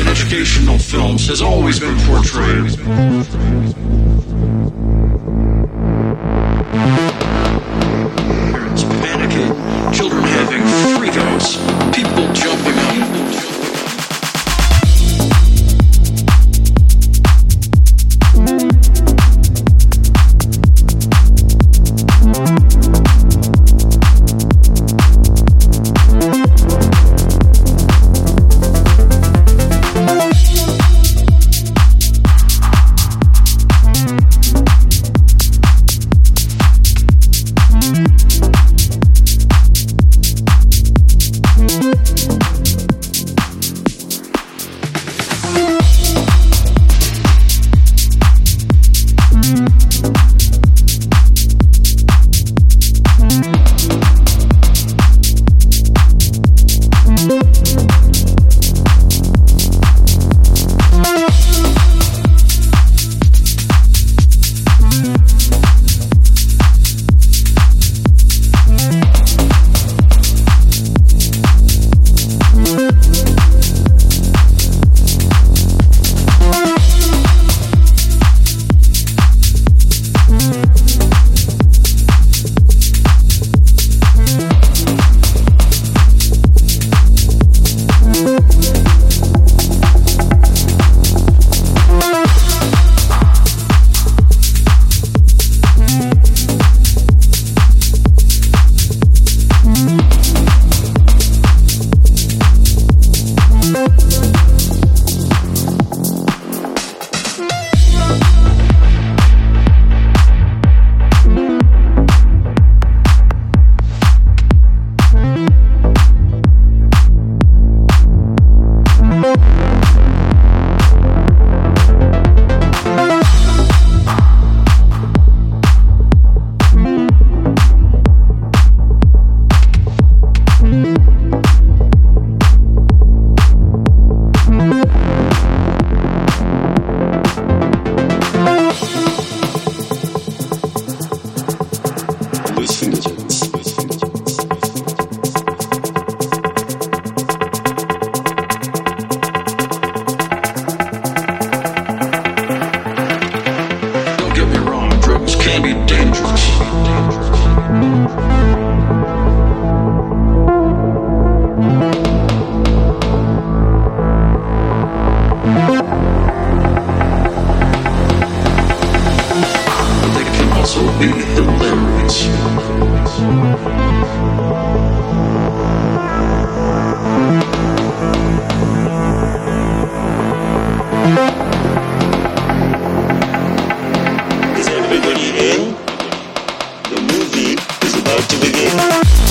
educational films has always been portrayed. about to begin.